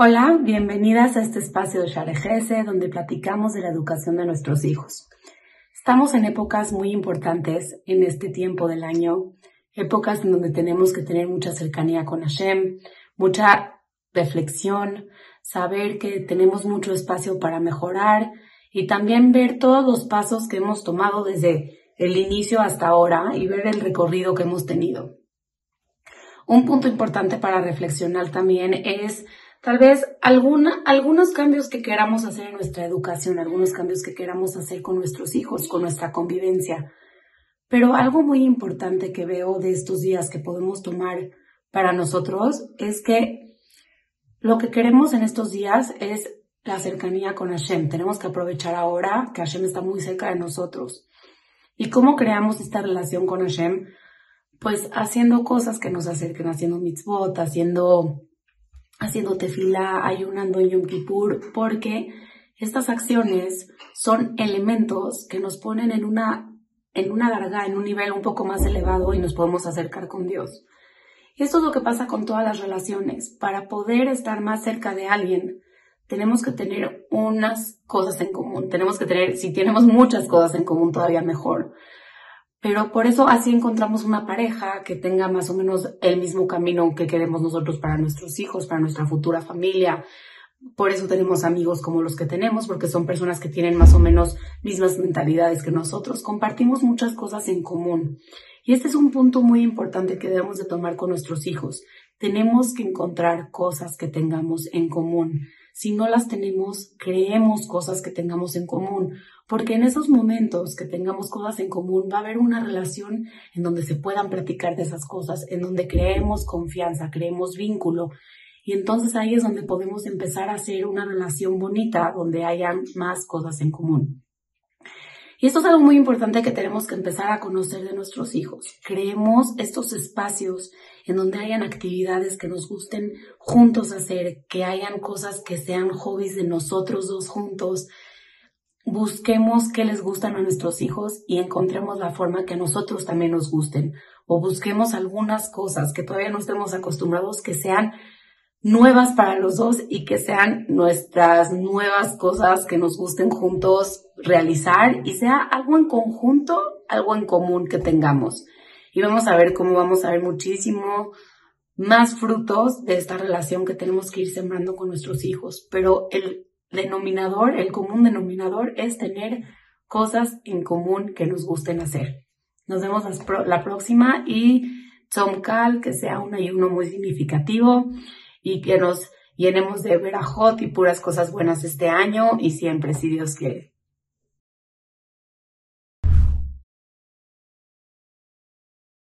Hola, bienvenidas a este espacio de Sharejese donde platicamos de la educación de nuestros hijos. Estamos en épocas muy importantes en este tiempo del año, épocas en donde tenemos que tener mucha cercanía con Hashem, mucha reflexión, saber que tenemos mucho espacio para mejorar y también ver todos los pasos que hemos tomado desde el inicio hasta ahora y ver el recorrido que hemos tenido. Un punto importante para reflexionar también es tal vez algunos cambios que queramos hacer en nuestra educación, algunos cambios que queramos hacer con nuestros hijos, con nuestra convivencia. Pero algo muy importante que veo de estos días que podemos tomar para nosotros es que lo que queremos en estos días es la cercanía con Hashem. Tenemos que aprovechar ahora que Hashem está muy cerca de nosotros. ¿Y cómo creamos esta relación con Hashem? Pues haciendo cosas que nos acerquen, haciendo mitzvot, haciendo haciendo tefila, ayunando en Yom Kippur, porque estas acciones son elementos que nos ponen en una, en una larga, en un nivel un poco más elevado y nos podemos acercar con Dios. Y esto es lo que pasa con todas las relaciones. Para poder estar más cerca de alguien, tenemos que tener unas cosas en común. Tenemos que tener, si tenemos muchas cosas en común, todavía mejor. Pero por eso así encontramos una pareja que tenga más o menos el mismo camino que queremos nosotros para nuestros hijos, para nuestra futura familia. Por eso tenemos amigos como los que tenemos, porque son personas que tienen más o menos mismas mentalidades que nosotros. Compartimos muchas cosas en común. Y este es un punto muy importante que debemos de tomar con nuestros hijos. Tenemos que encontrar cosas que tengamos en común. Si no las tenemos, creemos cosas que tengamos en común, porque en esos momentos que tengamos cosas en común va a haber una relación en donde se puedan practicar de esas cosas, en donde creemos confianza, creemos vínculo, y entonces ahí es donde podemos empezar a hacer una relación bonita, donde hayan más cosas en común. Y esto es algo muy importante que tenemos que empezar a conocer de nuestros hijos. Creemos estos espacios en donde hayan actividades que nos gusten juntos hacer, que hayan cosas que sean hobbies de nosotros dos juntos. Busquemos qué les gustan a nuestros hijos y encontremos la forma que a nosotros también nos gusten. O busquemos algunas cosas que todavía no estemos acostumbrados que sean nuevas para los dos y que sean nuestras nuevas cosas que nos gusten juntos realizar y sea algo en conjunto, algo en común que tengamos. Y vamos a ver cómo vamos a ver muchísimo más frutos de esta relación que tenemos que ir sembrando con nuestros hijos. Pero el denominador, el común denominador es tener cosas en común que nos gusten hacer. Nos vemos la próxima y Tzomkal, que sea un ayuno muy significativo y que nos llenemos de verajot y puras cosas buenas este año y siempre, si Dios quiere.